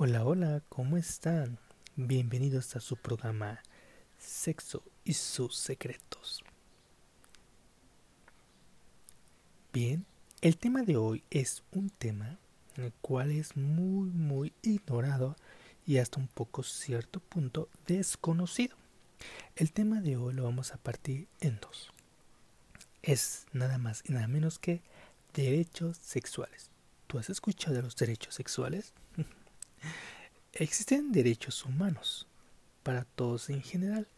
Hola, hola, ¿cómo están? Bienvenidos a su programa Sexo y sus secretos. Bien, el tema de hoy es un tema en el cual es muy, muy ignorado y hasta un poco cierto punto desconocido. El tema de hoy lo vamos a partir en dos. Es nada más y nada menos que derechos sexuales. ¿Tú has escuchado de los derechos sexuales? Existen derechos humanos para todos en general.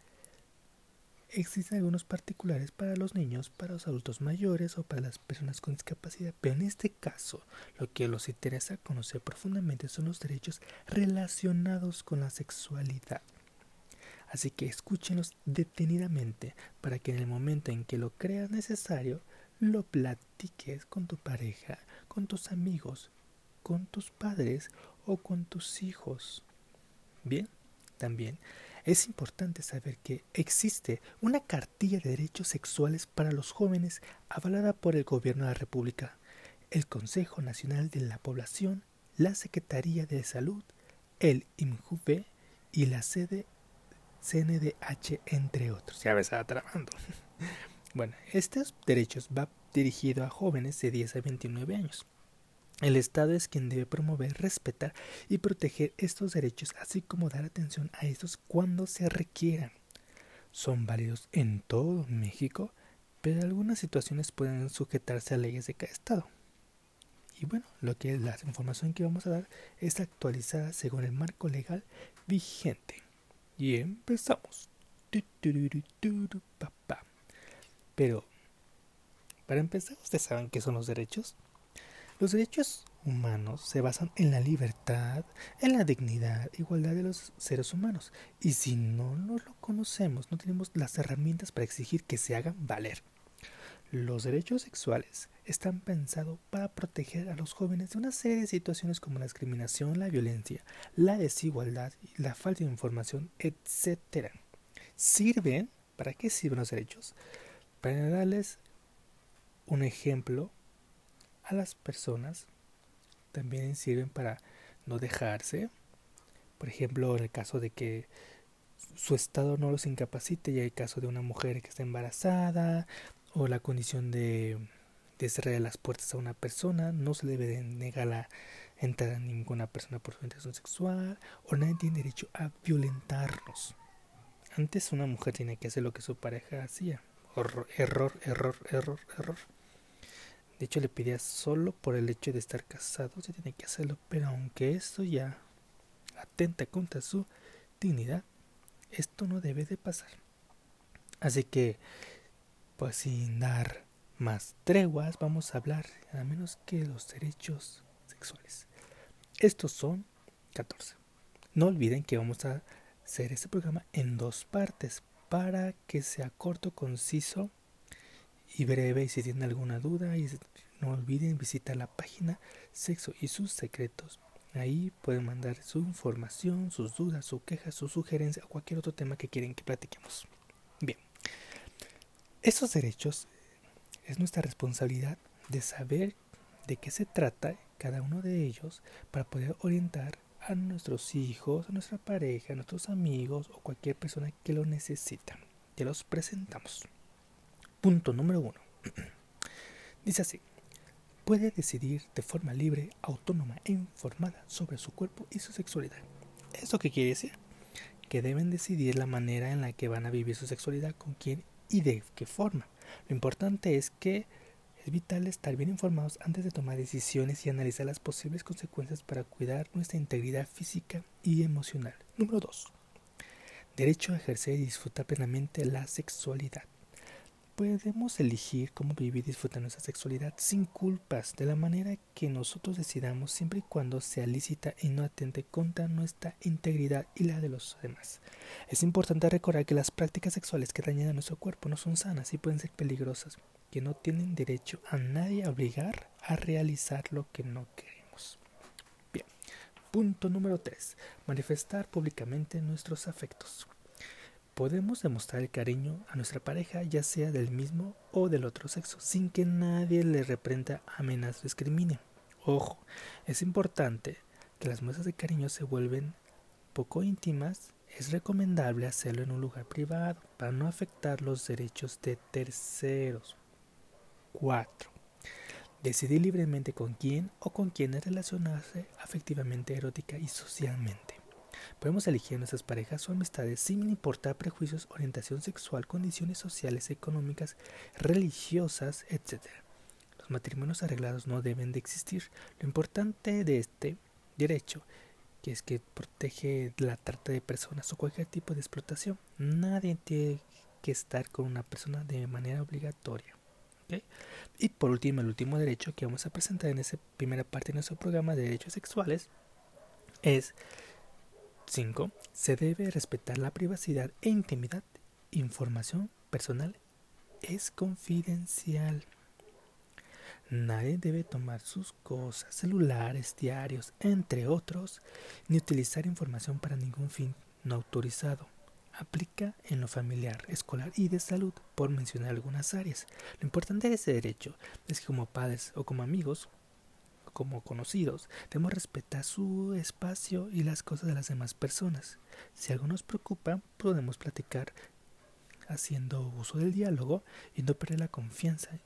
Existen algunos particulares para los niños, para los adultos mayores o para las personas con discapacidad, pero en este caso lo que los interesa conocer profundamente son los derechos relacionados con la sexualidad. Así que escúchenlos detenidamente para que en el momento en que lo creas necesario, lo platiques con tu pareja, con tus amigos, con tus padres o con tus hijos. Bien, también es importante saber que existe una cartilla de derechos sexuales para los jóvenes avalada por el Gobierno de la República, el Consejo Nacional de la Población, la Secretaría de Salud, el IMJUVE y la sede CNDH, entre otros. Ya me estaba trabajando. Bueno, estos derechos va dirigido a jóvenes de 10 a 29 años. El Estado es quien debe promover, respetar y proteger estos derechos, así como dar atención a estos cuando se requieran. Son válidos en todo México, pero algunas situaciones pueden sujetarse a leyes de cada estado. Y bueno, lo que la información que vamos a dar es actualizada según el marco legal vigente. Y empezamos. Pero, para empezar, ¿ustedes saben qué son los derechos? Los derechos humanos se basan en la libertad, en la dignidad, igualdad de los seres humanos. Y si no, no lo conocemos, no tenemos las herramientas para exigir que se hagan valer. Los derechos sexuales están pensados para proteger a los jóvenes de una serie de situaciones como la discriminación, la violencia, la desigualdad, la falta de información, etc. ¿Sirven? ¿Para qué sirven los derechos? Para darles un ejemplo a las personas también sirven para no dejarse. Por ejemplo, en el caso de que su estado no los incapacite, y hay caso de una mujer que está embarazada, o la condición de, de cerrar las puertas a una persona, no se debe negar la entrada a ninguna persona por su orientación sexual, o nadie tiene derecho a violentarnos. Antes una mujer tiene que hacer lo que su pareja hacía. error, error, error, error. De hecho, le pedía solo por el hecho de estar casado, se tiene que hacerlo, pero aunque esto ya atenta contra su dignidad, esto no debe de pasar. Así que, pues sin dar más treguas, vamos a hablar nada menos que los derechos sexuales. Estos son 14. No olviden que vamos a hacer este programa en dos partes para que sea corto, conciso y breve. Y si tienen alguna duda, y no olviden visitar la página Sexo y sus secretos. Ahí pueden mandar su información, sus dudas, su quejas, su sugerencia o cualquier otro tema que quieren que platiquemos. Bien, esos derechos es nuestra responsabilidad de saber de qué se trata cada uno de ellos para poder orientar a nuestros hijos, a nuestra pareja, a nuestros amigos o cualquier persona que lo necesita. Te los presentamos. Punto número uno. Dice así, puede decidir de forma libre, autónoma e informada sobre su cuerpo y su sexualidad. ¿Eso qué quiere decir? Que deben decidir la manera en la que van a vivir su sexualidad, con quién y de qué forma. Lo importante es que es vital estar bien informados antes de tomar decisiones y analizar las posibles consecuencias para cuidar nuestra integridad física y emocional. Número 2. Derecho a ejercer y disfrutar plenamente la sexualidad podemos elegir cómo vivir y disfrutar nuestra sexualidad sin culpas, de la manera que nosotros decidamos, siempre y cuando sea lícita y no atente contra nuestra integridad y la de los demás. Es importante recordar que las prácticas sexuales que dañan a nuestro cuerpo no son sanas y pueden ser peligrosas, que no tienen derecho a nadie a obligar a realizar lo que no queremos. Bien, punto número 3. Manifestar públicamente nuestros afectos podemos demostrar el cariño a nuestra pareja, ya sea del mismo o del otro sexo, sin que nadie le reprenda, amenaza o discrimine. Ojo, es importante que las muestras de cariño se vuelven poco íntimas, es recomendable hacerlo en un lugar privado para no afectar los derechos de terceros. 4. Decidir libremente con quién o con quiénes relacionarse afectivamente, erótica y socialmente. Podemos elegir nuestras parejas o amistades sin importar prejuicios, orientación sexual, condiciones sociales, económicas, religiosas, etc. Los matrimonios arreglados no deben de existir. Lo importante de este derecho que es que protege la trata de personas o cualquier tipo de explotación. Nadie tiene que estar con una persona de manera obligatoria. Y por último, el último derecho que vamos a presentar en esa primera parte de nuestro programa de derechos sexuales es 5. Se debe respetar la privacidad e intimidad. Información personal es confidencial. Nadie debe tomar sus cosas, celulares, diarios, entre otros, ni utilizar información para ningún fin no autorizado. Aplica en lo familiar, escolar y de salud, por mencionar algunas áreas. Lo importante de ese derecho es que como padres o como amigos como conocidos, debemos respetar su espacio y las cosas de las demás personas. Si algo nos preocupa, podemos platicar haciendo uso del diálogo y no perder la confianza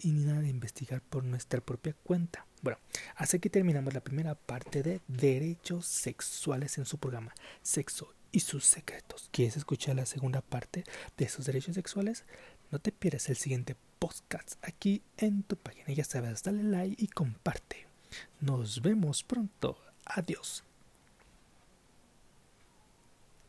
y ni nada de investigar por nuestra propia cuenta. Bueno, así que terminamos la primera parte de derechos sexuales en su programa Sexo y sus secretos. ¿Quieres escuchar la segunda parte de esos derechos sexuales? No te pierdas el siguiente podcast aquí en tu página. Ya sabes, dale like y comparte. Nos vemos pronto. Adiós.